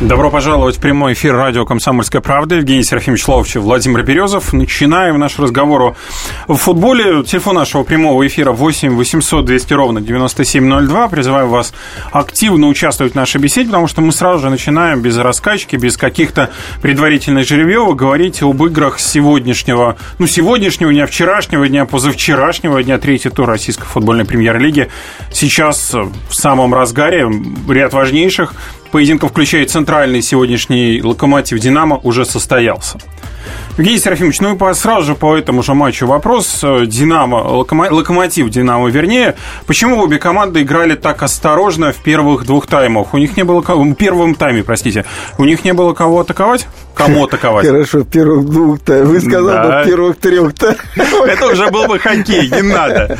Добро пожаловать в прямой эфир радио «Комсомольская правда». Евгений Серафимович Ловчев, Владимир Березов. Начинаем наш разговор о футболе. Телефон нашего прямого эфира 8 800 200 ровно 9702. Призываю вас активно участвовать в нашей беседе, потому что мы сразу же начинаем без раскачки, без каких-то предварительных жеребьевок говорить об играх сегодняшнего, ну, сегодняшнего дня, вчерашнего дня, позавчерашнего дня, третий тур российской футбольной премьер-лиги. Сейчас в самом разгаре ряд важнейших поединков, включая центральный сегодняшний локомотив «Динамо», уже состоялся. Евгений Серафимович, ну и сразу же по этому же матчу вопрос. Динамо, локомотив Динамо, вернее, почему обе команды играли так осторожно в первых двух таймах? У них не было кого, в первом тайме, простите, у них не было кого атаковать? Кому атаковать? Хорошо, в первых двух таймах. Вы сказали, да. первых трех таймах. Это уже был бы хоккей, не надо.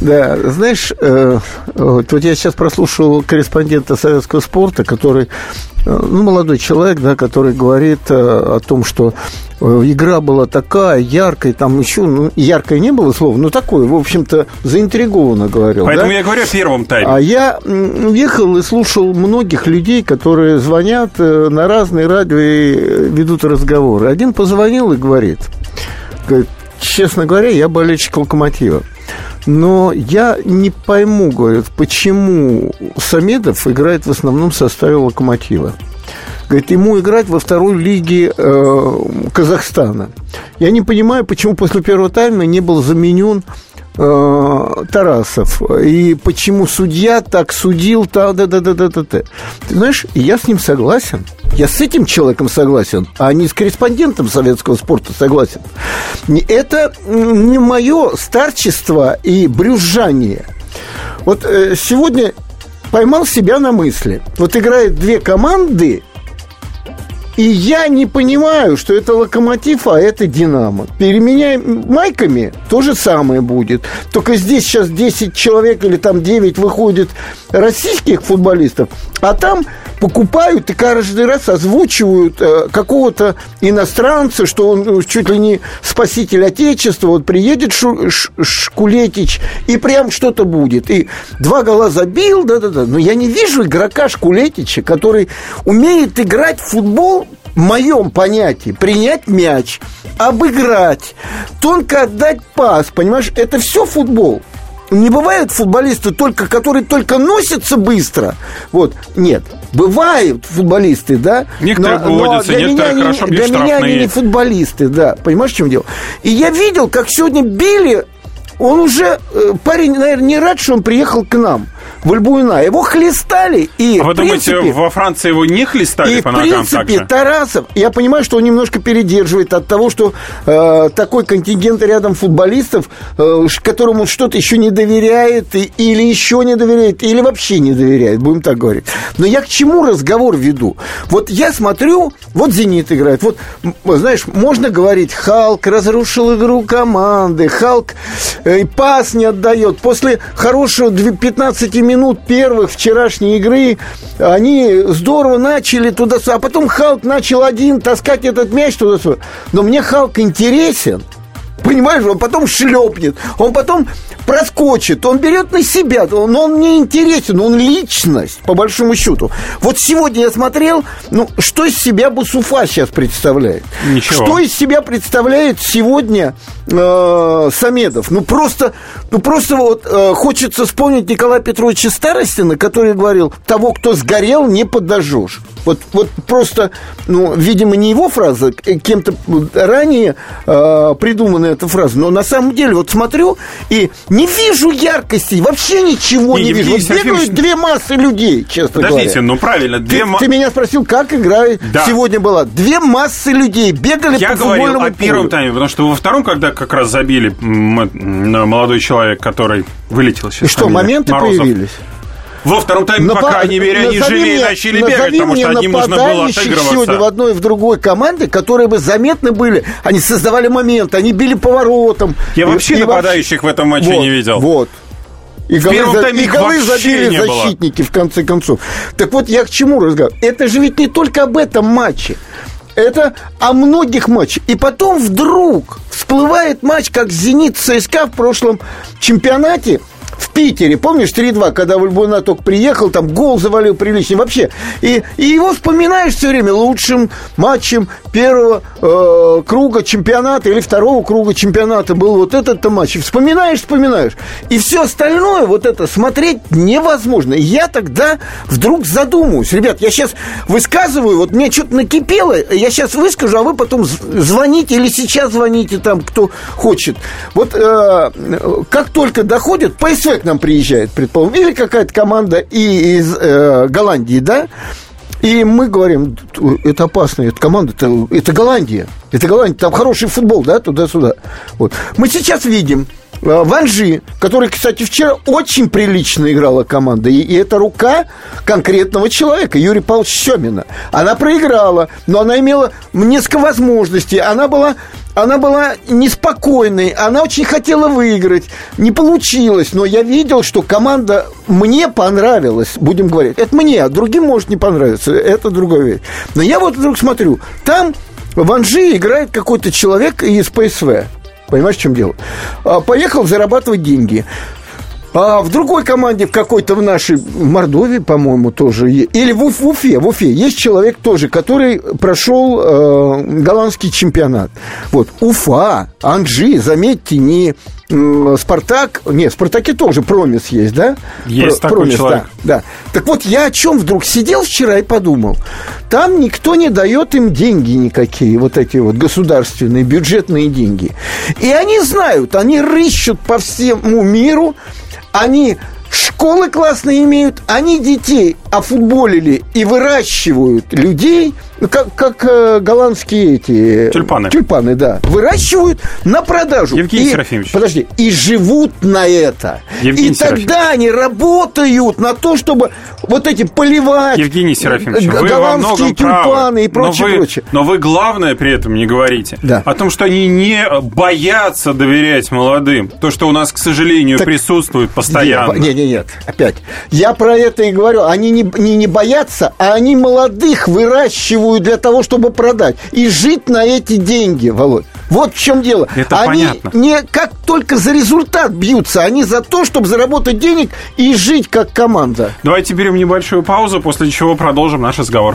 Да, знаешь, э, вот я сейчас прослушал корреспондента советского спорта, который Э, ну, молодой человек, да, который говорит э, о том, что э, игра была такая яркая, там еще, ну, яркое не было слова, но такое, в общем-то, заинтригованно говорил. Поэтому да? я говорю о первом тайме. А я ехал и слушал многих людей, которые звонят на разные радио и ведут разговоры. Один позвонил и говорит, говорит честно говоря, я болельщик локомотива. Но я не пойму, говорит, почему Самедов играет в основном в составе локомотива. Говорит, ему играть во второй лиге э, Казахстана. Я не понимаю, почему после первого тайма не был заменен Тарасов. И почему судья так судил, та да да да да да Ты знаешь, я с ним согласен. Я с этим человеком согласен, а не с корреспондентом советского спорта согласен. Это не мое старчество и брюзжание. Вот э, сегодня поймал себя на мысли. Вот играют две команды, и я не понимаю, что это локомотив, а это Динамо. Переменяем майками, то же самое будет. Только здесь сейчас 10 человек или там 9 выходит российских футболистов, а там покупают и каждый раз озвучивают э, какого-то иностранца, что он ну, чуть ли не спаситель Отечества, вот приедет Шу, Ш, Шкулетич, и прям что-то будет. И два гола забил, да-да-да. Но я не вижу игрока Шкулетича, который умеет играть в футбол в моем понятии принять мяч, обыграть, тонко отдать пас, понимаешь, это все футбол. Не бывают футболисты только, которые только носятся быстро. Вот, нет. Бывают футболисты, да. Некоторые но, выводятся, но для некоторые меня хорошо они, Для штрафные. меня они не футболисты, да. Понимаешь, в чем дело? И я видел, как сегодня били он уже, э, парень, наверное, не рад, что он приехал к нам в Альбуина. Его хлестали. И, а вы принципе, думаете, во Франции его не хлестали и, по ногам в принципе, также? Тарасов, я понимаю, что он немножко передерживает от того, что э, такой контингент рядом футболистов, э, которому что-то еще не доверяет, и, или еще не доверяет, или вообще не доверяет, будем так говорить. Но я к чему разговор веду? Вот я смотрю, вот «Зенит» играет, вот, знаешь, можно говорить, Халк разрушил игру команды, Халк и пас не отдает. После хорошего 15 минут первых вчерашней игры они здорово начали туда а потом Халк начал один таскать этот мяч туда-сюда. Но мне Халк интересен. Понимаешь, он потом шлепнет, он потом проскочит, он берет на себя, но он не интересен, он личность, по большому счету. Вот сегодня я смотрел, ну, что из себя Бусуфа сейчас представляет? Ничего. Что из себя представляет сегодня э, Самедов? Ну, просто, ну, просто вот э, хочется вспомнить Николая Петровича Старостина, который говорил, того, кто сгорел, не подожжешь. Вот, вот просто, ну, видимо, не его фраза, кем-то ранее э, придуманная эта фраза, но на самом деле вот смотрю и не вижу яркости, вообще ничего не, не вижу. Вот бегают две массы людей, честно Подождите, говоря. ну правильно, две ты, ты меня спросил, как играет да. сегодня была. Две массы людей бегали Я по говорил о полю. первом тайме, потому что во втором, когда как раз забили молодой человек, который вылетел сейчас. И что, моменты Морозов. появились? Во втором тайме, Но по крайней мере, они живее мне, начали бегать, потому что одним нужно было отыгрываться. сегодня в одной и в другой команде, которые бы заметны были. Они создавали моменты, они били поворотом. Я и, вообще и нападающих вообще... в этом матче вот, не видел. Вот. И в голы, за... и голы забили защитники, было. в конце концов. Так вот, я к чему разговариваю? Это же ведь не только об этом матче. Это о многих матчах. И потом вдруг всплывает матч, как «Зенит» ЦСКА в прошлом чемпионате, в Питере, помнишь, 3-2, когда Вальбуна только приехал, там гол завалил приличный вообще. И, и его вспоминаешь все время лучшим матчем первого э, круга чемпионата или второго круга чемпионата был вот этот матч. И вспоминаешь, вспоминаешь. И все остальное, вот это смотреть невозможно. И я тогда вдруг задумываюсь. Ребят, я сейчас высказываю, вот мне что-то накипело, я сейчас выскажу, а вы потом звоните или сейчас звоните там, кто хочет. Вот э, как только доходит, по человек к нам приезжает, предположим, или какая-то команда и из э, Голландии, да, и мы говорим, это опасно, это команда, это, это Голландия, это Голландия, там хороший футбол, да, туда-сюда. Вот. Мы сейчас видим, Ванжи, который, кстати, вчера очень прилично играла команда, и, и это рука конкретного человека, Юрия Павловича Семина. Она проиграла, но она имела несколько возможностей, она была она была неспокойной, она очень хотела выиграть, не получилось, но я видел, что команда мне понравилась, будем говорить. Это мне, а другим может не понравиться, это другая вещь. Но я вот вдруг смотрю, там в Анжи играет какой-то человек из ПСВ. Понимаешь, в чем дело? А, поехал зарабатывать деньги. А в другой команде, в какой-то в нашей, в Мордовии, по-моему, тоже, или в, в Уфе, в Уфе есть человек тоже, который прошел э, голландский чемпионат. Вот, Уфа, Анжи, заметьте, не Спартак, не, в Спартаке тоже промис есть, да? Есть Про, такой промис, человек. Да, да. Так вот, я о чем вдруг сидел вчера и подумал. Там никто не дает им деньги никакие, вот эти вот государственные, бюджетные деньги. И они знают, они рыщут по всему миру, они школы классные имеют, они детей офутболили и выращивают людей, как, как э, голландские эти... Тюльпаны. Тюльпаны, да. Выращивают на продажу. Евгений и, Серафимович. Подожди, и живут на это. Евгений и тогда они работают на то, чтобы вот эти поливать... Евгений Серафимович, вы многом тюльпаны правы, и прочее, но вы, прочее. Но вы главное при этом не говорите. Да. О том, что они не боятся доверять молодым. То, что у нас, к сожалению, так... присутствует постоянно. Нет, нет, нет, опять. Я про это и говорю. Они не, не, не боятся, а они молодых выращивают для того, чтобы продать. И жить на эти деньги, Володь. Вот в чем дело. Это они понятно. не как только за результат бьются, они за то, чтобы заработать денег и жить как команда. Давайте берем небольшую паузу, после чего продолжим наш разговор.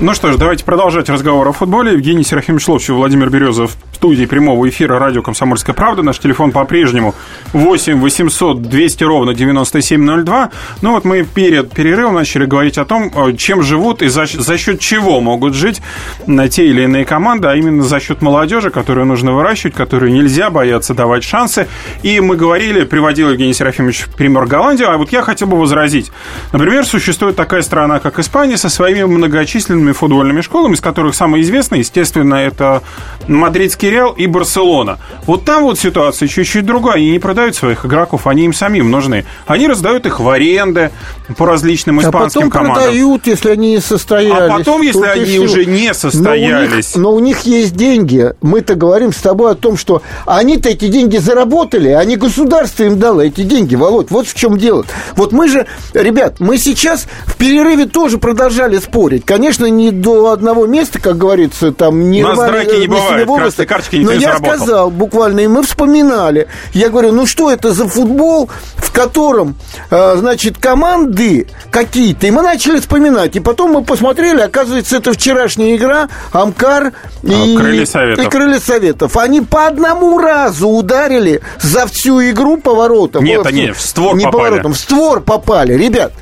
Ну что ж, давайте продолжать разговор о футболе. Евгений Серафимович Ловчев, Владимир Березов в студии прямого эфира радио «Комсомольская правда». Наш телефон по-прежнему 8 800 200 ровно 9702. Ну вот мы перед перерывом начали говорить о том, э, чем живут и за, за счет чего могут жить на те или иные команды, а именно за счет молодежи, которую нужно выращивать, которую нельзя бояться давать шансы. И мы говорили, приводил Евгений Серафимович пример Голландии, а вот я хотел бы возразить. Например, существует такая страна, как Испания, со своими многочисленными футбольными школами, из которых самая известная, естественно, это Мадридский Реал и Барселона. Вот там вот ситуация чуть-чуть другая. Они не продают своих игроков, они им самим нужны. Они раздают их в аренды по различным испанским а потом командам. продают, если они не состоялись. А потом, если они всего. уже не состоялись. Но у, них, но у них есть деньги. Мы-то говорим с тобой о том, что они-то эти деньги заработали, а не государство им дало эти деньги, Володь. Вот в чем дело. Вот мы же, ребят, мы сейчас в перерыве тоже продолжали спорить. Конечно, не до одного места, как говорится, там не У нас рвали, драки не э, бывает, красной карточки никто Но не я заработал. сказал буквально, и мы вспоминали. Я говорю, ну что это за футбол, в котором, э, значит, команды какие-то, и мы начали вспоминать. И потом мы посмотрели, оказывается, это вчерашняя игра, Амкар и, А, Крылья Советов. и Крылья Советов. Они по одному разу ударили за всю игру поворотом. Нет, они в створ не попали. поворотом, в створ попали. Ребят,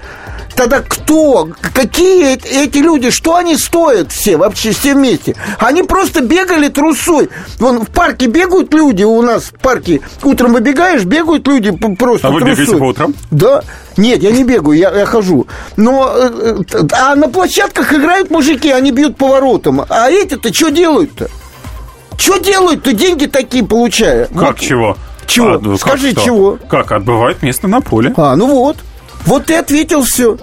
тогда кто? Какие эти люди? Что они стоят все вообще, все вместе? Они просто бегали трусой. Вон в парке бегают люди у нас в парке. Утром выбегаешь, бегают люди просто А вы трусой. бегаете по утрам? Да. Нет, я не бегаю, я, я хожу. Но э, э, а на площадках играют мужики, они бьют поворотом. А эти-то что делают-то? Что делают-то, деньги такие получая? Как Вот. чего? Чего? А, ну, как Скажи, что? чего? Как? Отбывают место на поле. А, ну вот. Вот ты ответил все.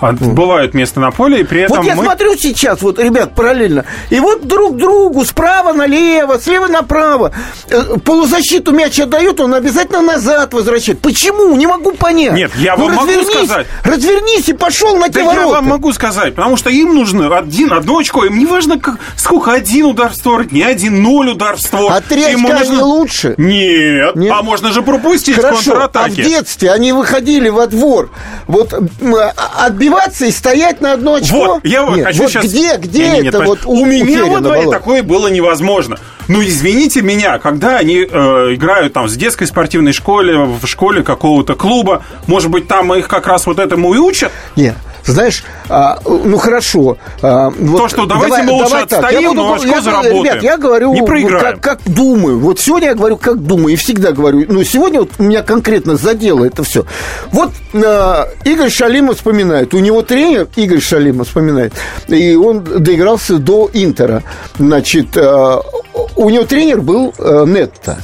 Отбывают место на поле, и при этом Вот я мы... смотрю сейчас, вот, ребят, параллельно, и вот друг другу справа налево, слева направо, э, полузащиту мяч отдают, он обязательно назад возвращает. Почему? Не могу понять. Нет, я Ну, вам могу сказать. Развернись и пошел на Да те я ворота. вам могу сказать, потому что им нужно один, одно очко, им не важно, как, сколько один удар в створ, не один, ноль удар в створ. А три очка нужно- не лучше? Нет, Нет? а можно же пропустить Хорошо, а в контратаки. детстве они выходили во двор, вот м, отбиваться и стоять на одно очко. Вот, я вот Нет, хочу вот сейчас... где, где Не, не, нет, это вот у меня во дворе было? такое было невозможно. Ну, извините меня, когда они э, играют там в детской спортивной школе, в школе какого-то клуба, может быть, там их как раз вот этому и учат? Нет, знаешь, а, ну хорошо. а, вот То, что давайте мы лучше так, отстоим, я буду- но я- заработаем. Ребят, я говорю, Не проиграем. Как, как думаю. Вот сегодня я говорю, как думаю, и всегда говорю. Ну, сегодня вот меня конкретно задело это все. Вот а, Игорь Шалимов вспоминает. У него тренер Игорь Шалимов вспоминает. И он доигрался до Интера. Значит, а, у него тренер был а, Нетто.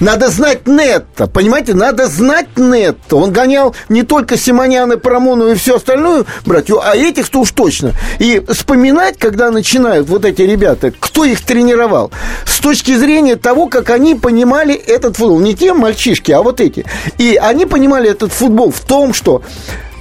Надо знать Нетто, понимаете, надо знать Нетто. Он гонял не только Симоняна, Парамону и все остальное, братью, а этих-то уж точно. И вспоминать, когда начинают вот эти ребята, кто их тренировал, с точки зрения того, как они понимали этот футбол. Не те мальчишки, а вот эти. И они понимали этот футбол в том, что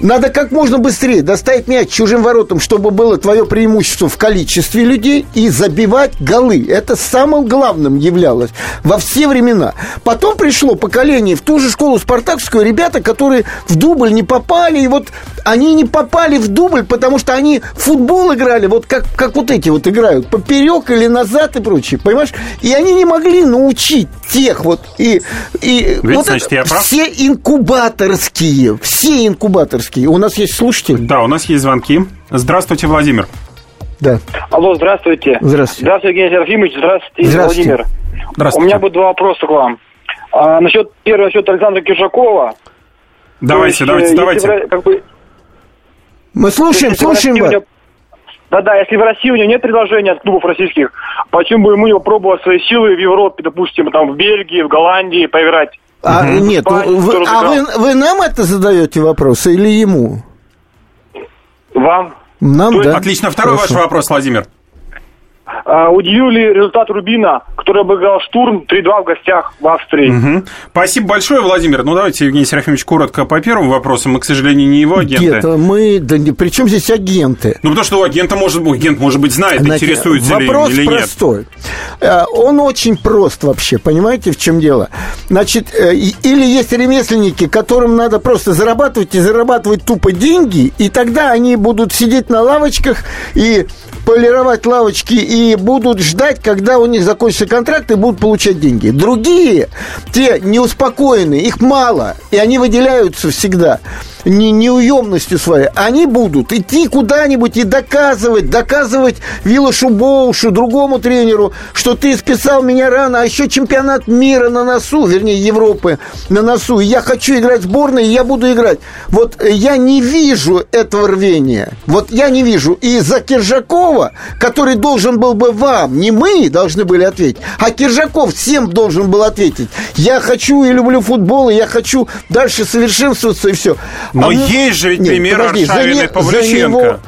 надо как можно быстрее доставить мяч чужим воротам, чтобы было твое преимущество в количестве людей и забивать голы. Это самым главным являлось во все времена. Потом пришло поколение в ту же школу спартакскую, ребята, которые в дубль не попали, и вот они не попали в дубль, потому что они в футбол играли, вот как, как вот эти вот играют, поперек или назад и прочее, понимаешь? И они не могли научить тех вот, и, и вот значит, это я прав? все инкубаторские, все инкубаторские. У нас есть слушатель? Да, у нас есть звонки. Здравствуйте, Владимир. Да. Алло, здравствуйте. Здравствуйте. Здравствуйте, Евгений Серафимович. Здравствуйте, Здравствуйте. Владимир. Здравствуйте. У меня будет два вопроса к вам. А, насчет, первый насчет Александра Киржакова. Давайте, То давайте, есть, э, давайте. если Ро- как бы, Мы слушаем, если слушаем вас. него- Да-да, если в России у него нет предложения от клубов российских, почему бы ему не попробовать свои силы в Европе, допустим, там в Бельгии, в Голландии поиграть? А, нет, ну, Испании, вы, а вы, вы нам это задаете вопросы или ему? Вам? Нам, То да. Отлично. Второй Хорошо. ваш вопрос, Владимир. А, удивил ли результат Рубина, который обыграл Штурм 3-2 в гостях в Австрии? Мгм. Спасибо большое, Владимир. Ну, давайте, Евгений Серафимович, коротко по первому вопросу. Мы, к сожалению, не его агенты. Нет, мы... Да, не- при чем здесь агенты? Ну, потому что у агента может быть, агент, может быть, знает, Значит, интересуется ли вопрос или нет. простой. Э, Он очень прост вообще, понимаете, в чем дело? Значит, э, или есть ремесленники, которым надо просто зарабатывать и зарабатывать тупо деньги, и тогда они будут сидеть на лавочках и полировать лавочки и будут ждать, когда у них закончится контракт и будут получать деньги. Другие, те неуспокоенные, их мало, и они выделяются всегда не, неуемностью своей, они будут идти куда-нибудь и доказывать, доказывать Вилошу Боушу, другому тренеру, что ты списал меня рано, а еще чемпионат мира на носу, вернее, Европы на носу, и я хочу играть в сборной, и я буду играть. Вот я не вижу этого рвения. Вот я не вижу. И за Киржакова, который должен был бы вам, не мы должны были ответить, а Киржаков всем должен был ответить. Я хочу и люблю футбол, и я хочу дальше совершенствоваться, и все. Но А, ну, есть же ведь нет, пример подожди, Аршавина не- и Павлюченко. него-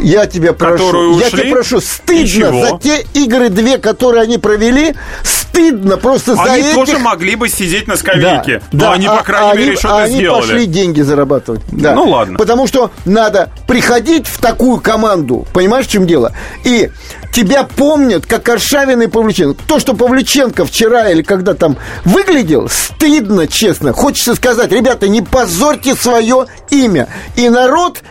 Я тебя прошу, я тебя прошу, стыдно за те игры две, которые они провели, стыдно просто за Они этих... тоже могли бы сидеть на скамейке. Да, но да, они, а- по крайней они- мере, что-то они сделали. пошли деньги зарабатывать. Да. Ну, ладно. Потому что надо приходить в такую команду, понимаешь, в чем дело? И тебя помнят как Аршавин и Павлюченко. То, что Павлюченко вчера или когда там выглядел, стыдно, честно. Хочется сказать, ребята, не позорьте свое имя. И народ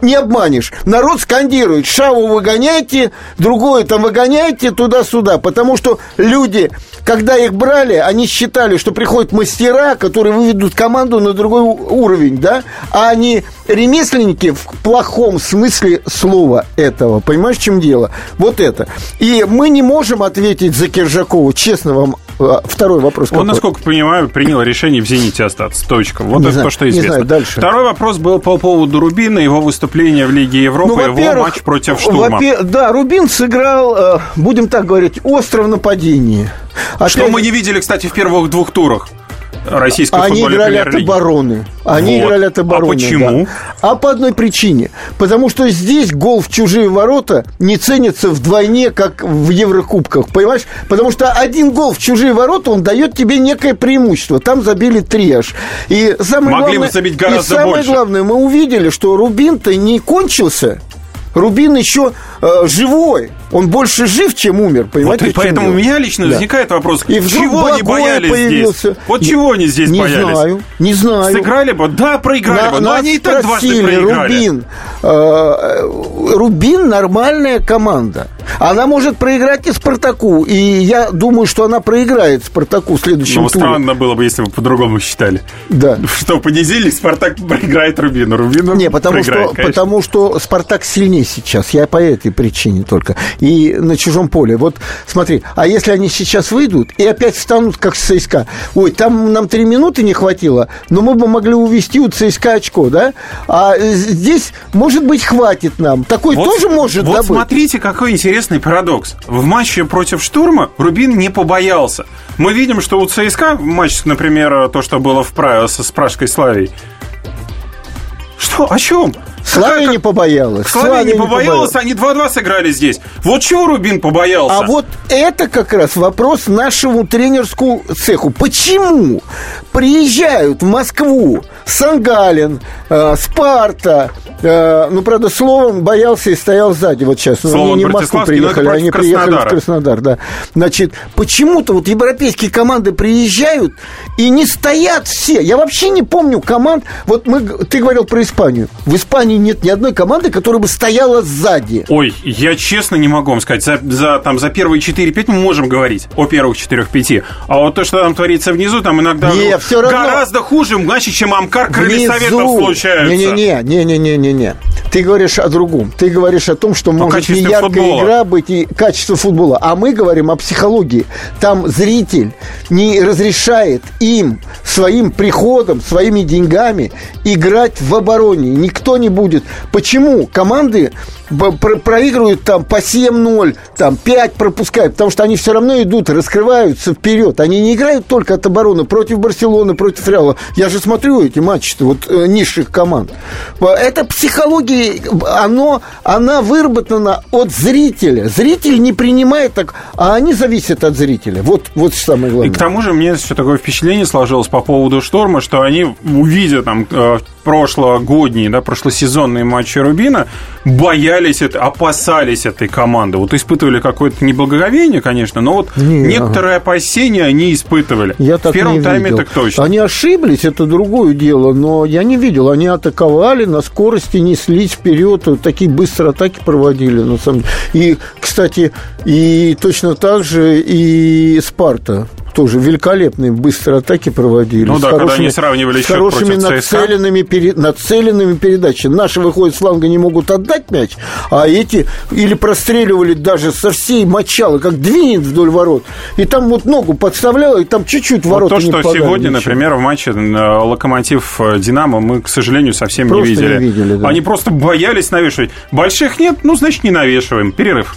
не обманешь. Народ скандирует, Шаву выгоняйте, другое там выгоняйте туда-сюда, потому что люди, когда их брали, они считали, что приходят мастера, которые выведут команду на другой уровень, да, а они ремесленники в плохом смысле слова этого. Понимаешь, в чем дело? Вот это. И мы не можем ответить за Киржакова, честно вам Второй вопрос. Он, какой? насколько понимаю, принял решение в «Зените» остаться. Точка. Вот не это знаю, то, что известно. Знаю, дальше. Второй вопрос был по поводу Рубина, его выступления в Лиге Европы, ну, его матч против Штурма. Да, Рубин сыграл, э, будем так говорить, остров нападения. Опять... Что мы не видели, кстати, в первых двух турах российской Они играли от обороны. Они вот. играли от обороны. А почему? Да. А по одной причине. Потому что здесь гол в чужие ворота не ценится вдвойне, как в Еврокубках. Понимаешь? Потому что один гол в чужие ворота, он дает тебе некое преимущество. Там забили три аж. И самое Могли главное, бы забить гораздо и самое больше. главное, мы увидели, что Рубин-то не кончился. Рубин еще э, живой. Он больше жив, чем умер, понимаете? Вот поэтому у меня лично да. возникает вопрос, и чего они боялись появился. здесь? Вот чего они здесь не боялись? Не знаю, не знаю. Сыграли бы? Да, проиграли на, бы, но они и так дважды проиграли. Рубин, э, Рубин нормальная команда. Она может проиграть и Спартаку. И я думаю, что она проиграет Спартаку в следующем ну, туре. странно было бы, если бы по-другому считали. Да. Что, понизили, Спартак проиграет Рубину. Рубину Не, потому, что, потому что Спартак сильнее сейчас. Я по этой причине только. И на чужом поле. Вот смотри, а если они сейчас выйдут и опять встанут, как ЦСКА, ой, там нам три минуты не хватило, но мы бы могли увести у ЦСКА очко, да? А здесь, может быть, хватит нам. Такой вот, тоже может Вот добыть. смотрите, какой интересный парадокс. В матче против Штурма Рубин не побоялся. Мы видим, что у ЦСКА матче, например, то, что было в Праге с Пражской Славией, что? О чем? Славя не побоялась. Славя не побоялась, они 2-2 сыграли здесь. Вот чего Рубин побоялся? А вот это как раз вопрос нашему тренерскому цеху. Почему приезжают в Москву Сангалин, э, Спарта, э, ну, правда, словом боялся и стоял сзади вот сейчас. Словом, они не в Москву приехали, они приехали в Краснодар, да. Значит, почему-то вот европейские команды приезжают и не стоят все. Я вообще не помню команд. Вот мы, ты говорил про Испанию. В Испании нет ни одной команды, которая бы стояла сзади. Ой, я честно не могу вам сказать. За, за, там, за первые 4-5 мы можем говорить о первых 4-5. А вот то, что там творится внизу, там иногда не, все равно... гораздо хуже, иначе, чем Амкар крылья советов случаются. Не-не-не, ты говоришь о другом. Ты говоришь о том, что о может не яркая футбола. игра быть и качество футбола. А мы говорим о психологии. Там зритель не разрешает им своим приходом, своими деньгами играть в обороне. Никто не будет. Почему команды проигрывают там по 7-0, там 5 пропускают, потому что они все равно идут, раскрываются вперед. Они не играют только от обороны против Барселоны, против Реала. Я же смотрю эти матчи вот э, низших команд. Это психология, оно, она выработана от зрителя. Зритель не принимает так, а они зависят от зрителя. Вот, вот самое главное. И к тому же мне все такое впечатление сложилось по поводу Шторма, что они, увидя там э, прошлогодние, да, прошлосезонные матчи Рубина, боялись, это, опасались этой команды. Вот испытывали какое-то неблагоговение, конечно, но вот не, некоторые ага. опасения они испытывали. Я так В первом не тайме видел. так точно. Они ошиблись, это другое дело, но я не видел. Они атаковали, на скорости неслись вперед, вот такие быстрые атаки проводили, на самом деле. И, кстати, и точно так же и Спарта тоже великолепные быстрые атаки проводили. Ну да, хорошими, когда они сравнивали с хорошими нацеленными, пере, нацеленными передачами. Наши выходят с фланга, не могут отдать мяч, а эти или простреливали даже со всей мочалы, как двинет вдоль ворот. И там вот ногу подставляла, и там чуть-чуть ворота вот то, что не сегодня, ничего. например, в матче э, Локомотив-Динамо мы, к сожалению, совсем просто не видели. Не видели да. Они просто боялись навешивать. Больших нет, ну, значит, не навешиваем. Перерыв.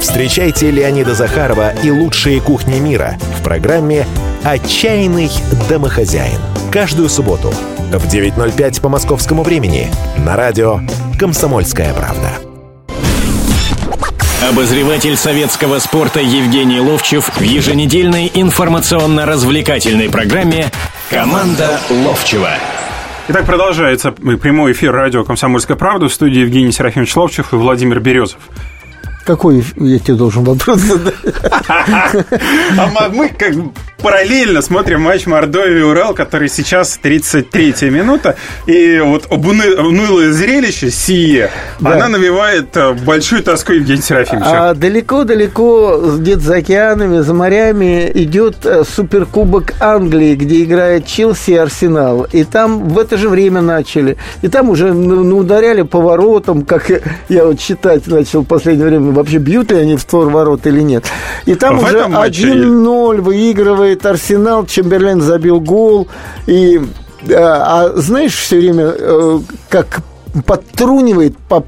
Встречайте Леонида Захарова и лучшие кухни мира в программе «Отчаянный домохозяин». Каждую субботу в 9.05 по московскому времени на радио «Комсомольская правда». Обозреватель советского спорта Евгений Ловчев в еженедельной информационно-развлекательной программе «Команда Ловчева». Итак, продолжается прямой эфир радио «Комсомольская правда» в студии Евгений Серафимович Ловчев и Владимир Березов. Какой я тебе должен вопрос задать? А мы как параллельно смотрим матч Мордовия-Урал, который сейчас 33-я минута. И вот унылое зрелище сие, да. она навевает э, большую тоску Евгения Серафимовича. А далеко-далеко где-то за океанами, за морями идет э, суперкубок Англии, где играет Челси и Арсенал. И там в это же время начали. И там уже ну, ударяли поворотом, как я вот читать начал в последнее время, вообще бьют ли они в створ ворот или нет. И там в уже 1-0 выигрывает выигрывает Арсенал, Чемберлен забил гол. И, а, а знаешь, все время, э, как подтрунивает, по,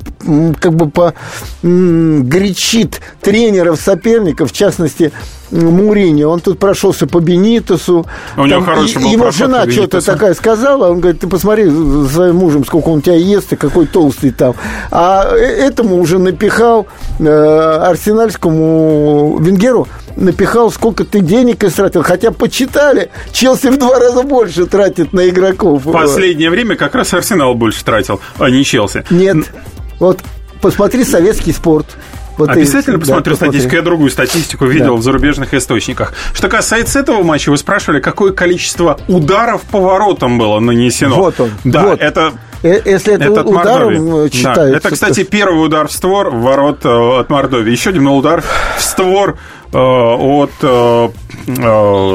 как бы по, горячит тренеров соперников, в частности, Мурини, он тут прошелся по Бенитосу. У него хороший был Его жена что-то такая сказала, он говорит, ты посмотри за своим мужем, сколько он тебя ест и какой толстый там. А э, этому уже напихал э, арсенальскому венгеру напихал, сколько ты денег истратил. Хотя почитали, Челси в два раза больше тратит на игроков. В последнее время как раз Арсенал больше тратил, а не Челси. Нет. Вот посмотри советский спорт. Вот Обязательно и, посмотрю да, статистику. Я другую статистику видел да. в зарубежных источниках. Что касается этого матча, вы спрашивали, какое количество ударов по воротам было нанесено. Вот он. Да, вот. это э, если это Этот ударом читается. Да. Это, кстати, первый удар в створ ворот э, от Мордовии. Еще один удар в створ Э, от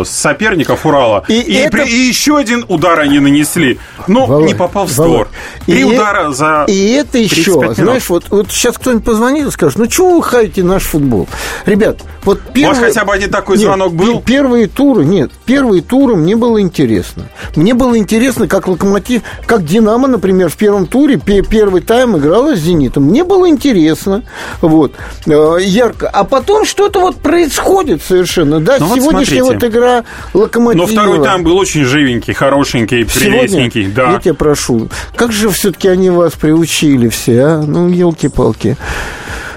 соперников Урала. И, и, это... при, и еще один удар они нанесли. Но Володь, не попал в створ. Три и удара за И это еще, минут. знаешь, вот, вот сейчас кто-нибудь позвонит и скажет, ну чего вы хаете наш футбол? Ребят, вот первый... Может, хотя бы один такой нет, звонок был? Первые туры, нет, первые туры мне было интересно. Мне было интересно, как Локомотив, как Динамо, например, в первом туре, первый тайм играла с Зенитом. Мне было интересно, вот, ярко. А потом что-то вот происходит совершенно. Да, ну, сегодняшняя вот, вот игра Локомотива. Но второй там был очень живенький, хорошенький, прелестненький. Сегодня, да. Я тебя прошу, как же все-таки они вас приучили все, а? Ну, елки-палки.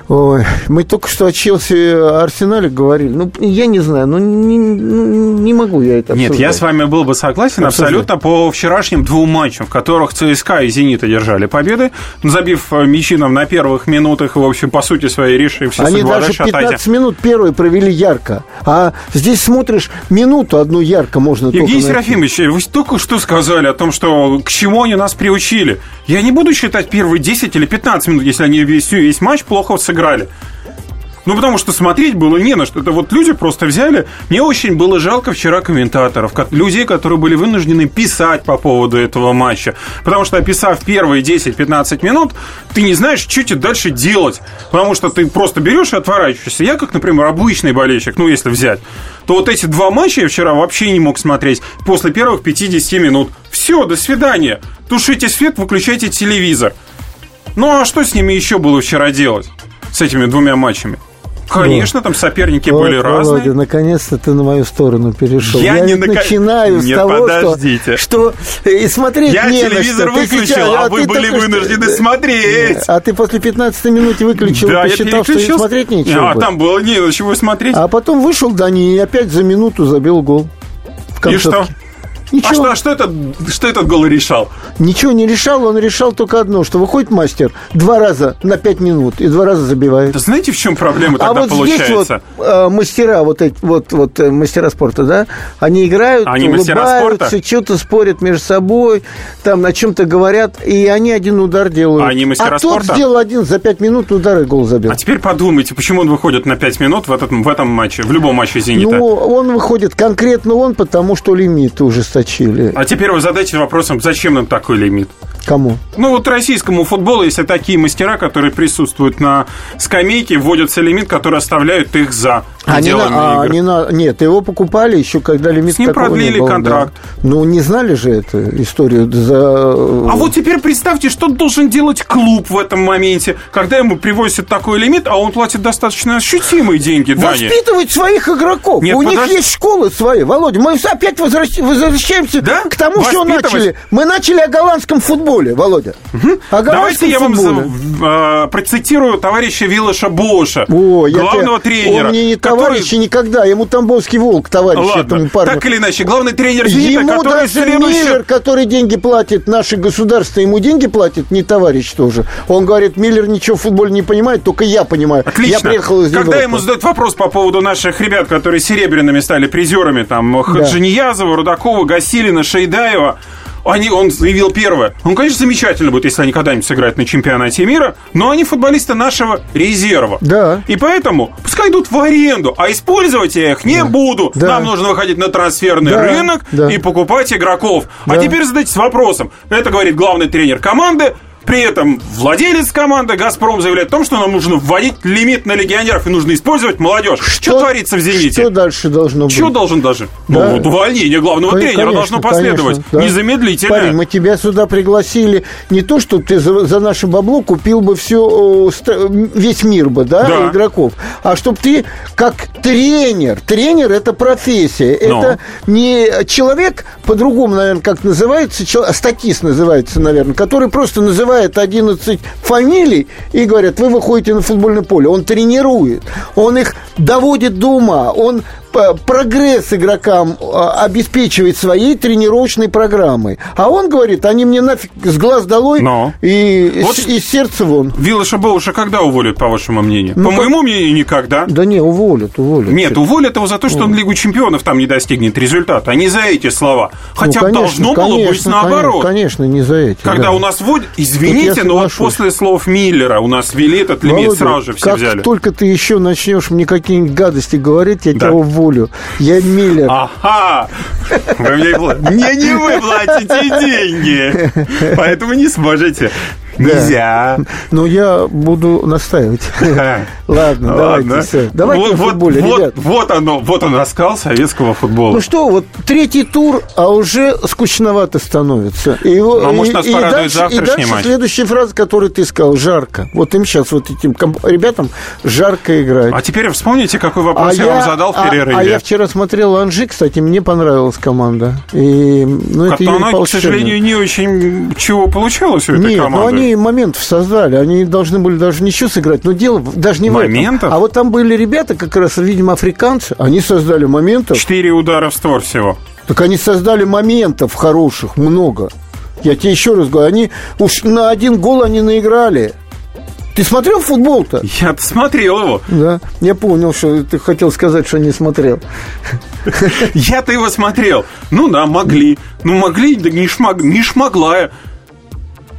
Ой, мы только что о Челси Арсенале говорили. Ну, я не знаю, ну не, ну, не могу я это обсуждать. Нет, я с вами был бы согласен обсуждать. абсолютно по вчерашним двум матчам, в которых ЦСКА и «Зенит» одержали победы, забив э, мячи нам на первых минутах, в общем, по сути своей решили все Они даже 15 атаке. минут первые провели ярко. А здесь смотришь, минуту одну ярко можно Евгений Серафимович, вы только что сказали о том, что к чему они нас приучили. Я не буду считать первые 10 или 15 минут, если они весь, весь матч плохо сыграли сыграли. Ну, потому что смотреть было не на что. Это вот люди просто взяли. Мне очень было жалко вчера комментаторов, людей, которые были вынуждены писать по поводу этого матча. Потому что, описав первые 10-15 минут, ты не знаешь, что тебе дальше делать. Потому что ты просто берешь и отворачиваешься. Я, как, например, обычный болельщик, ну, если взять, то вот эти два матча я вчера вообще не мог смотреть после первых 50 минут. Все, до свидания. Тушите свет, выключайте телевизор. Ну, а что с ними еще было вчера делать? С этими двумя матчами? Конечно, там соперники вот, были Володя, разные. наконец-то ты на мою сторону перешел. Я, Я не нака... начинаю Нет, с того, подождите. что, что и смотреть Я не телевизор на что. выключил, сейчас, а, а вы были вынуждены что... смотреть. А ты после 15 минуты выключил да, посчитал, что и смотреть нечего. А будет. там было не на чего смотреть. А потом вышел Дани и опять за минуту забил гол. И что? Ничего. А что, а что, этот, что этот гол решал? Ничего не решал, он решал только одно, что выходит мастер два раза на пять минут и два раза забивает. Да знаете, в чем проблема а тогда а вот получается? Здесь вот э, мастера, вот эти, вот, вот э, мастера спорта, да, они играют, они улыбаются, что-то спорят между собой, там на чем-то говорят, и они один удар делают. А они мастера а спорта? тот сделал один за пять минут удар и гол забил. А теперь подумайте, почему он выходит на пять минут в, этот, в этом матче, в любом матче «Зенита»? Ну, он выходит, конкретно он, потому что лимиты ужесточили. А теперь вы задайте вопросом, зачем нам такой лимит? Кому? Ну, вот российскому футболу, если такие мастера, которые присутствуют на скамейке, вводится лимит, который оставляют их за Они на, а, игр. они на, нет, его покупали еще, когда лимит С ним продлили не было, да. контракт. Ну, не знали же эту историю за... А вот теперь представьте, что должен делать клуб в этом моменте, когда ему привозят такой лимит, а он платит достаточно ощутимые деньги. Воспитывать своих игроков. Нет, У них подожди. есть школы свои, Володя. Мы опять возвращ- возвращаемся Да? к тому, что начали. Мы начали о голландском футболе, Володя. О Давайте голландском я вам за- э, процитирую товарища Виллаша Боуша, О, я главного тебя- тренера. Он мне не который- товарищ и никогда. Ему Тамбовский волк, товарищ Ладно, этому парню. так или иначе, главный тренер «Зенита», Ему который даже следующий... Миллер, который деньги платит, наше государство ему деньги платит, не товарищ тоже. Он говорит, Миллер ничего в футболе не понимает, только я понимаю. Отлично. Я приехал из Когда Европы. ему задают вопрос по поводу наших ребят, которые серебряными стали призерами, там, Хаджиниязова, Рудакова, Гасилина, Шейдаева, они, он заявил первое. Ну, конечно, замечательно будет, если они когда-нибудь сыграют на чемпионате мира, но они футболисты нашего резерва. Да. И поэтому пускай идут в аренду, а использовать я их не буду. Да. Нам нужно выходить на трансферный Да. рынок Да. и покупать игроков. А Да. теперь задайтесь вопросом. Это говорит главный тренер команды. При этом владелец команды «Газпром» заявляет о том, что нам нужно вводить лимит на легионеров и нужно использовать молодежь. Что, творится в «Зените»? Что дальше должно быть? Что должен даже? Да. Ну, вот увольнение главного тренера конечно, должно последовать. конечно, да. Незамедлительно. Парень, мы тебя сюда пригласили не то, что ты за, за наше бабло купил бы все, весь мир бы, да, Да. игроков, а чтобы ты как тренер, тренер это профессия, Но. это не человек, по-другому, наверное, как называется, а статист называется, наверное, который просто называет 11 фамилий и говорят, вы выходите на футбольное поле. Он тренирует, он их доводит до ума, он прогресс игрокам а, обеспечивает своей тренировочной программой. А он говорит, они мне нафиг с глаз долой Но. и Вот с- из сердца вон. Виллаша Боуша когда уволят, по вашему мнению? Ну, по как- моему мнению, никогда. Да не, уволят, уволят. Нет, уволят его за то, что он Лигу чемпионов там не достигнет результата, а не за эти слова. Ну, Хотя конечно, должно было быть конечно, наоборот. Конечно, не за эти. Когда да. у нас вводят... Извините, но вот после слов Миллера у нас ввели этот лимит, Володя, сразу же все как взяли. только ты еще начнешь мне какие-нибудь гадости говорить, я Да. тебя уволю. Я Миллер. Ага! Вы мне, не вы платите деньги, поэтому не сможете. Нельзя. Но я буду настаивать. Ладно, давайте все. Давайте о футболе, вот- ребят. вот оно, вот он раскал советского футбола. Ну что, вот третий тур, а уже скучновато становится. И, его- Ну, а может, нас порадует завтрашний матч? следующая фраза, которую ты сказал, жарко. Вот им сейчас, вот этим ребятам жарко играть. А теперь вспомните, какой вопрос я, вам задал в а- перерыве. А, я вчера смотрел Анжи, кстати, мне понравилась команда. И, ну, это она, к сожалению, не очень чего получалось у этой Нет, команды. Они моментов создали, они должны были даже ничего сыграть, но дело в- даже не в Моментов? этом. А вот там были ребята, как раз, видимо, африканцы, они создали моментов, Четыре удара в створ всего. так они создали моментов хороших, много. Я тебе еще раз говорю, они уж на один гол они наиграли. Ты смотрел футбол-то? Я смотрел его. Да, я понял, что ты хотел сказать, что не смотрел. Я-то его смотрел. Ну да, могли. Ну могли, да не, шмаг, не шмогла.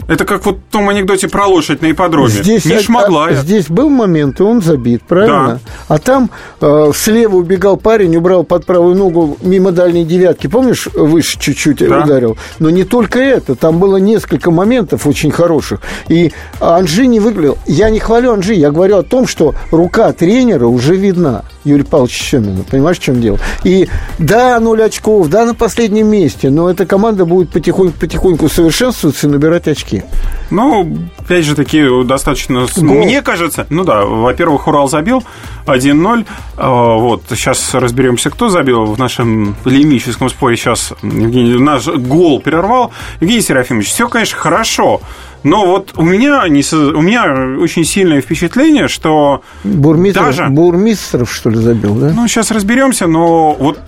Это как вот в том анекдоте про лошадь на ипподроме. Здесь, не а- шмогла. а- здесь был момент, и он забит, правильно? А там э, слева убегал парень, убрал под правую ногу мимо дальней девятки. Помнишь, выше чуть-чуть Да. ударил? Но не только это. Там было несколько моментов очень хороших. И Анжи не выглядел. Я не хвалю Анжи, я говорю о том, что рука тренера уже видна. Юрий Павлович Семина. Понимаешь, в чем дело? И да, ноль очков, да, на последнем месте, но эта команда будет потихоньку-потихоньку совершенствоваться и набирать очки. Ну, опять же таки, достаточно... Гол. Мне кажется, ну да, во-первых, Урал забил 1-0. А, Вот, сейчас разберемся, кто забил в нашем полемическом споре. Сейчас Евгений наш гол перервал. Евгений Серафимович, все, конечно, хорошо. Но вот у меня, не у меня очень сильное впечатление, что Бурмистров, Даже- Бурмистров, что ли, забил, да? Ну, сейчас разберемся, но вот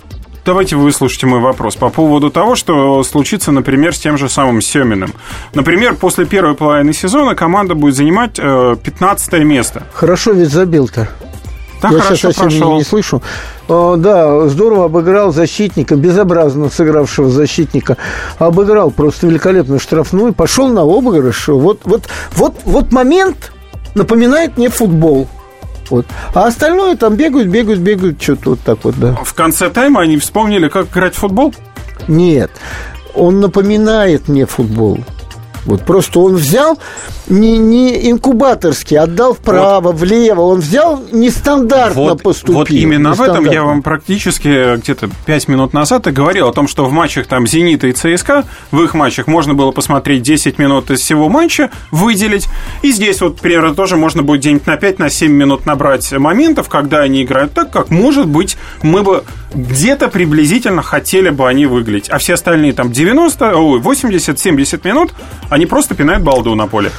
давайте вы выслушайте мой вопрос по поводу того, что случится, например, с тем же самым Семиным. Например, после первой половины сезона команда будет занимать э, 15 место. Хорошо ведь забил-то. Да, Я хорошо сейчас совсем прошел. не, не слышу. Э, да, здорово обыграл защитника, безобразно сыгравшего защитника. Обыграл просто великолепно штрафную, пошел на обыгрыш. Вот, вот, вот, вот момент напоминает мне футбол. Вот. А остальное там бегают, бегают, бегают, что-то вот так вот, да. В конце тайма они вспомнили, как играть в футбол. Нет, он напоминает мне футбол. Вот просто он взял не, не инкубаторский, отдал вправо, вот. влево. Он взял нестандартно вот, поступил. Вот именно в этом я вам практически где-то 5 минут назад и говорил о том, что в матчах там «Зенита» и «ЦСКА», в их матчах можно было посмотреть 10 минут из всего матча, выделить. И здесь вот примерно тоже можно будет день на 5, на 7 минут набрать моментов, когда они играют так, как, может быть, мы бы где-то приблизительно хотели бы они выглядеть. А все остальные там 90, ой, 80, 70 минут они просто пинают балду на поле.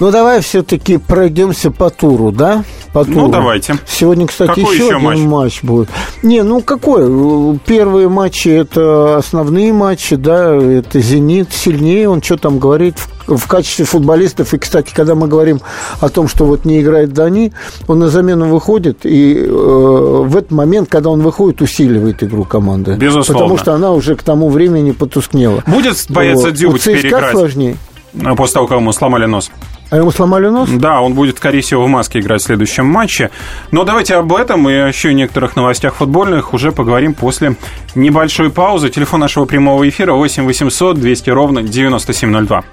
Ну, давай все-таки пройдемся по туру, да? По туру. Ну, давайте. Сегодня, кстати, какой еще, еще один матч? матч будет. Не, ну какой? Первые матчи это основные матчи, да, это Зенит сильнее, он что там говорит в, в качестве футболистов. И, кстати, когда мы говорим о том, что вот не играет Дани, он на замену выходит, и э, в этот момент, когда он выходит, усиливает игру команды. Безусловно. Потому что она уже к тому времени потускнела. Будет бояться вот. Дзюба теперь играть? сложнее. А после того, как ему сломали нос. А ему сломали нос? Да, он будет, скорее всего, в маске играть в следующем матче. Но давайте об этом и еще некоторых новостях футбольных уже поговорим после небольшой паузы. Телефон нашего прямого эфира 8 800 200 ровно 9702.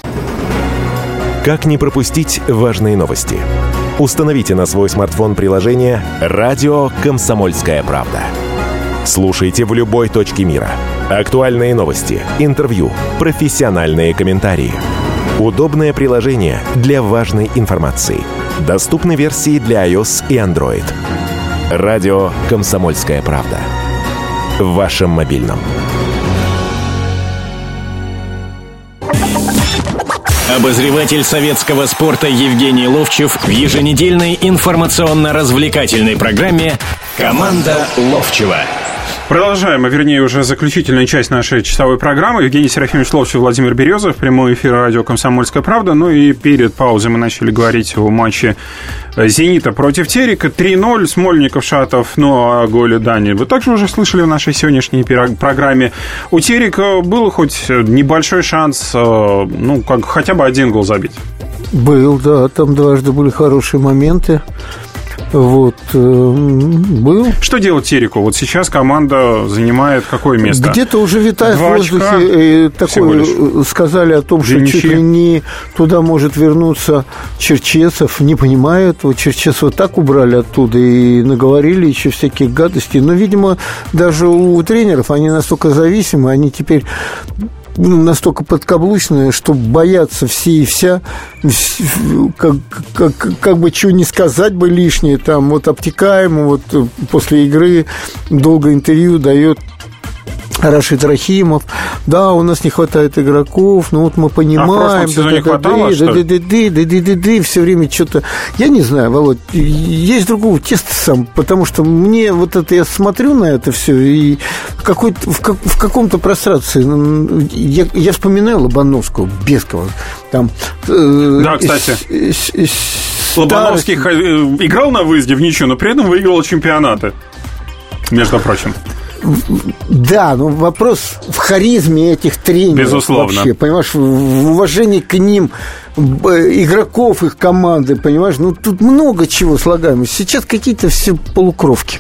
Как не пропустить важные новости? Установите на свой смартфон приложение «Радио Комсомольская правда». Слушайте в любой точке мира. Актуальные новости, интервью, профессиональные комментарии – Удобное приложение для важной информации. Доступны версии для iOS и Android. Радио «Комсомольская правда». В вашем мобильном. Обозреватель советского спорта Евгений Ловчев в еженедельной информационно-развлекательной программе «Команда Ловчева». Продолжаем, а вернее уже заключительная часть нашей часовой программы. Евгений Серафимович Ловчев, Владимир Березов, прямой эфир радио «Комсомольская правда». Ну и перед паузой мы начали говорить о матче «Зенита» против Терека. 3-0, Смольников, Шатов, ну а голе Дани. Вы также уже слышали в нашей сегодняшней программе. У Терека был хоть небольшой шанс, э, ну, как хотя бы один гол забить. Был, да, там дважды были хорошие моменты. Вот, э, был. Что делать Тереку? Вот сейчас команда занимает какое место? Где-то уже витает Два в воздухе э, такое, сказали о том, что чуть ли не туда может вернуться Черчесов. Не понимают, вот Черчесова так убрали оттуда и наговорили еще всяких гадостей. Но, видимо, даже у тренеров они настолько зависимы, они теперь настолько подкаблучная, что боятся все и вся, как, как, как бы что не сказать бы лишнее, там вот обтекаемо, вот после игры долго интервью дает Рашид Рахимов. Да, у нас не хватает игроков, ну вот мы понимаем. А в сезоне да, хватало, да, да, да, да, да, да, да, все время что-то... Я не знаю, Володь, есть другого теста сам, потому что мне вот это, я смотрю на это все, и какой в, как, в каком-то прострации ну, я, я вспоминаю Лобановского, Бескова, там... Э, да, кстати. Э, э, э, Лобановский играл на выезде в ничью, но при этом выиграл чемпионаты, между прочим. Да, но вопрос в харизме этих тренеров. Безусловно. Вообще, понимаешь, в уважении к ним, игроков их команды, понимаешь, ну тут много чего слагаемо. Сейчас какие-то все полукровки.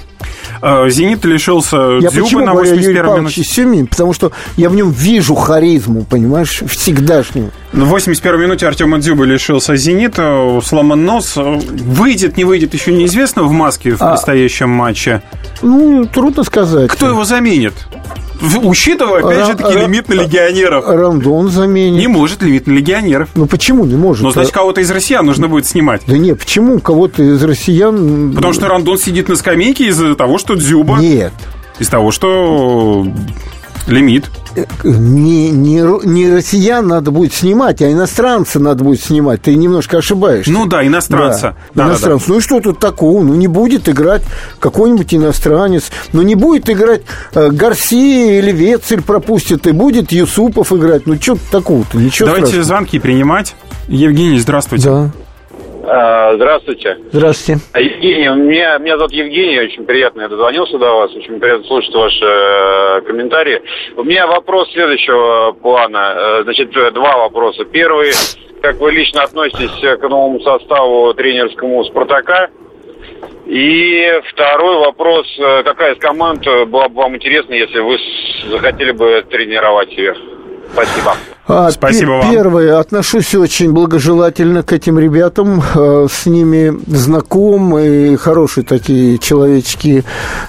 Э, Зенит лишился я Дзюба на 81 минуте. Семин, потому что я в нем вижу харизму, понимаешь, всегдашнюю. На 81 минуте Артема Дзюба лишился Зенита, сломан нос. Выйдет, не выйдет, еще неизвестно в маске в а, предстоящем матче. Ну, трудно сказать. Кто его заменит? Учитывая, опять же таки, лимит на легионеров. Рандон заменит. Не может лимит на легионеров. Ну почему не может? Ну, значит, кого-то из россиян нужно будет снимать. Да нет, почему кого-то из россиян... Потому что Рандон сидит на скамейке из-за того, что Дзюба... Нет. Из того, что лимит. Не, не, не россиян надо будет снимать, а иностранца надо будет снимать. Ты немножко ошибаешься. Ну да, иностранца. Да, да, иностранца. Да, да. Ну и что тут такого? Ну не будет играть какой-нибудь иностранец. Ну не будет играть э, Гарсия или Вецель пропустит, и будет Юсупов играть. Ну что такого-то? Ничего Давайте страшного. звонки принимать. Евгений, здравствуйте. Да. А, здравствуйте. Здравствуйте. А, Евгений, меня, меня зовут Евгений, очень приятно, я дозвонился до вас, очень приятно слушать ваши э, комментарии. У меня вопрос следующего плана, э, значит, два вопроса. Первый, как вы лично относитесь к новому составу тренерскому «Спартака»? И второй вопрос, э, какая из команд была бы вам интересна, если вы захотели бы тренировать ее? Спасибо. А, Спасибо вам. Первое, отношусь очень благожелательно к этим ребятам, э, с ними знаком и хорошие такие человеческие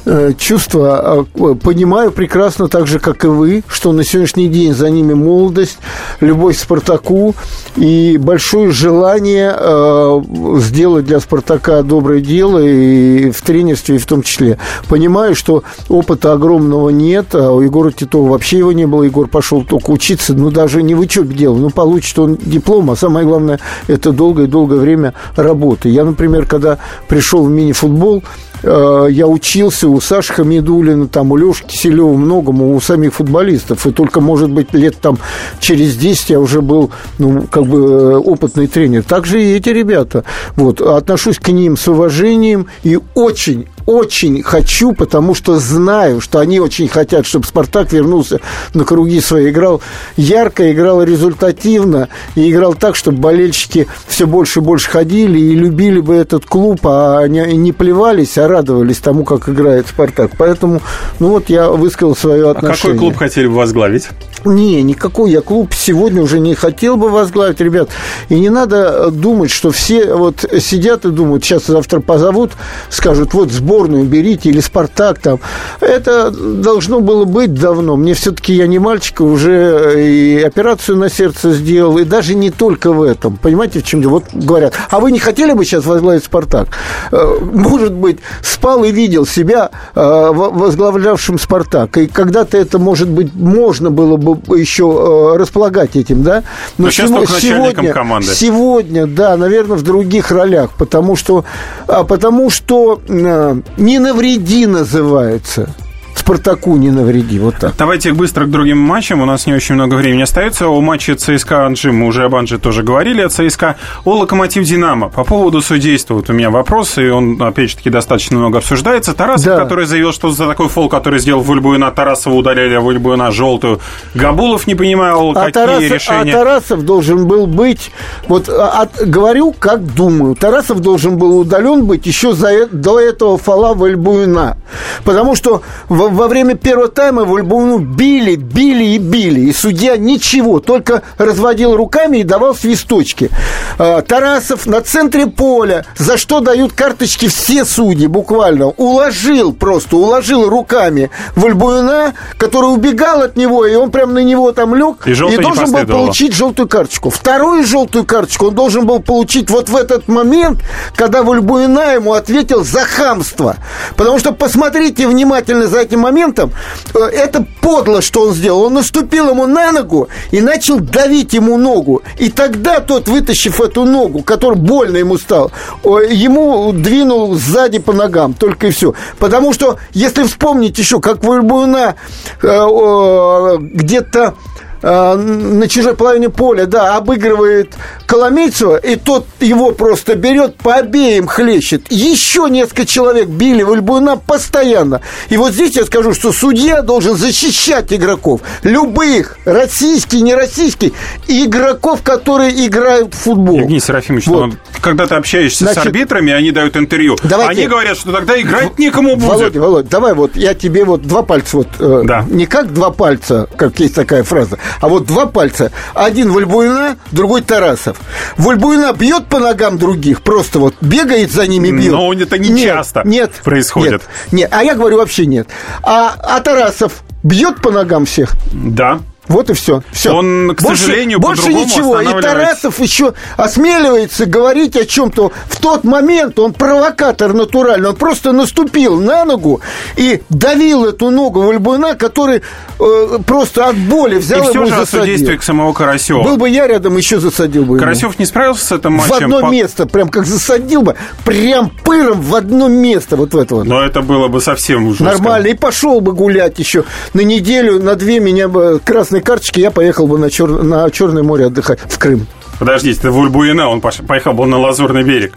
э, чувства. А, Понимаю прекрасно, так же, как и вы, что на сегодняшний день за ними молодость, любовь к Спартаку и большое желание э, сделать для Спартака доброе дело и в тренерстве, и в том числе. Понимаю, что опыта огромного нет, а у Егора Титова вообще его не было. Егор пошел только учиться, ну, даже не в учебе дело. Ну, получит он диплом, а самое главное, это долгое-долгое время работы. Я, например, когда пришел в мини-футбол, я учился у Саши Хамидулина, там, у Леши Киселева, многому, у самих футболистов. И только, может быть, лет там через 10 я уже был, ну, как бы э, опытный тренер. Так же и эти ребята. Вот. Отношусь к ним с уважением и очень, очень хочу, потому что знаю, что они очень хотят, чтобы «Спартак» вернулся на круги свои. Играл ярко, играл результативно и играл так, чтобы болельщики все больше и больше ходили и любили бы этот клуб, а не плевались, а радовались тому, как играет «Спартак». Поэтому, ну вот, я высказал свое А отношение. какой клуб хотели бы возглавить? Не, никакой я клуб сегодня уже не хотел бы возглавить, ребят. И не надо думать, что все вот сидят и думают, сейчас завтра позовут, скажут, вот сборную берите или Спартак там. Это должно было быть давно. Мне все-таки я не мальчик, уже и операцию на сердце сделал, и даже не только в этом. Понимаете, в чем дело? Вот говорят, а вы не хотели бы сейчас возглавить Спартак? Э, Может быть, спал и видел себя э, во- возглавлявшим Спартак. И когда-то это, может быть, можно было бы еще э, располагать этим, да? Но сейчас только начальником команды. Сегодня, да, наверное, в других ролях, потому что, а, потому что э, не навреди называется. Спартаку не навреди, вот так. Давайте быстро к другим матчам. У нас не очень много времени остается. О матче ЦСКА Анжи мы уже об Анжи тоже говорили. О ЦСКА. О Локомотив Динамо. По поводу судейства вот у меня вопрос, и он, опять же таки, достаточно много обсуждается. Тарасов, Да. который заявил, что за такой фол, который сделал Вульбуина, Тарасова удаляли, а Вульбуина желтую. Габулов не понимал, А, какие Тарасов, а решения. Тарасов должен был быть, вот а, от- говорю, как думаю, Тарасов должен был удален быть еще за, э- до этого фола Вальбуина. Потому что во, во время первого тайма Вальбуину били, били и били. И судья ничего, только разводил руками и давал свисточки. А, Тарасов на центре поля, за что дают карточки все судьи буквально, уложил просто, уложил руками Вальбуина, который убегал от него, и он прям на него там лег, И не должен был получить желтую карточку. Вторую желтую карточку он должен был получить вот в этот момент, когда Вальбуина ему ответил за хамство. Потому что посмотрите внимательно за этим моментом. Э, Это подло, что он сделал. Он наступил ему на ногу и начал давить ему ногу. И тогда тот, вытащив эту ногу, которая больно ему стал, о, ему двинул сзади по ногам. Только и все. Потому что, если вспомнить еще, как Вальбуина э, о, где-то э, на чужой половине поля, да, обыгрывает Коломейцева, и тот его просто берет, по обеим хлещет. Еще несколько человек били Вальбуина постоянно. И вот здесь я скажу, что судья должен защищать игроков. Любых, российский, не российский, игроков, которые играют в футбол. Евгений Серафимович, Вот. ну, когда ты общаешься Значит, с арбитрами, они дают интервью. давайте- Они говорят, что тогда играть никому будет. Володя, Володя, давай вот я тебе вот два пальца вот э, Да. не как два пальца, как есть такая фраза, а вот два пальца. Один Вальбуина, другой Тарасов. Вальбуина бьет по ногам других, просто вот бегает за ними бьет. Но это не Нет, часто нет, происходит. Нет, нет, а я говорю вообще нет. А, а Тарасов бьет по ногам всех. Да. Вот и все. все. Он, к сожалению, больше ничего. И Тарасов еще осмеливается говорить о чем-то. В тот момент он провокатор натуральный. Он просто наступил на ногу и давил эту ногу Вальбуина, который э, просто от боли взял И все ему же засадил. судействе к самого Карасева. Был бы я рядом, еще засадил бы. Карасев не справился с этим в матчем. одно По- место, прям как засадил бы, прям пыром в одно место вот в это вот. Но это было бы совсем ужасно. Нормально. И пошел бы гулять еще. На неделю, на две меня бы красной карточки, я поехал бы на, Чер- на Черное море отдыхать, в Крым. Подождите, это Вульбуина, он поехал был на Лазурный берег.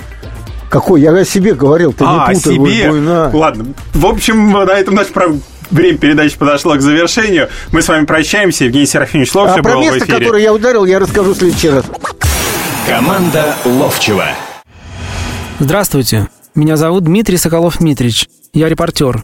Какой? Я о себе говорил, ты а, не о путай. себе. Вальбуина. Ладно. В общем, на этом наш про- время передачи подошло к завершению. Мы с вами прощаемся. Евгений Серафимович Ловчев А про был в место, эфире. которое я ударил, я расскажу в следующий раз. Команда Ловчева. Здравствуйте, меня зовут Дмитрий Соколов-Митрич, я репортер.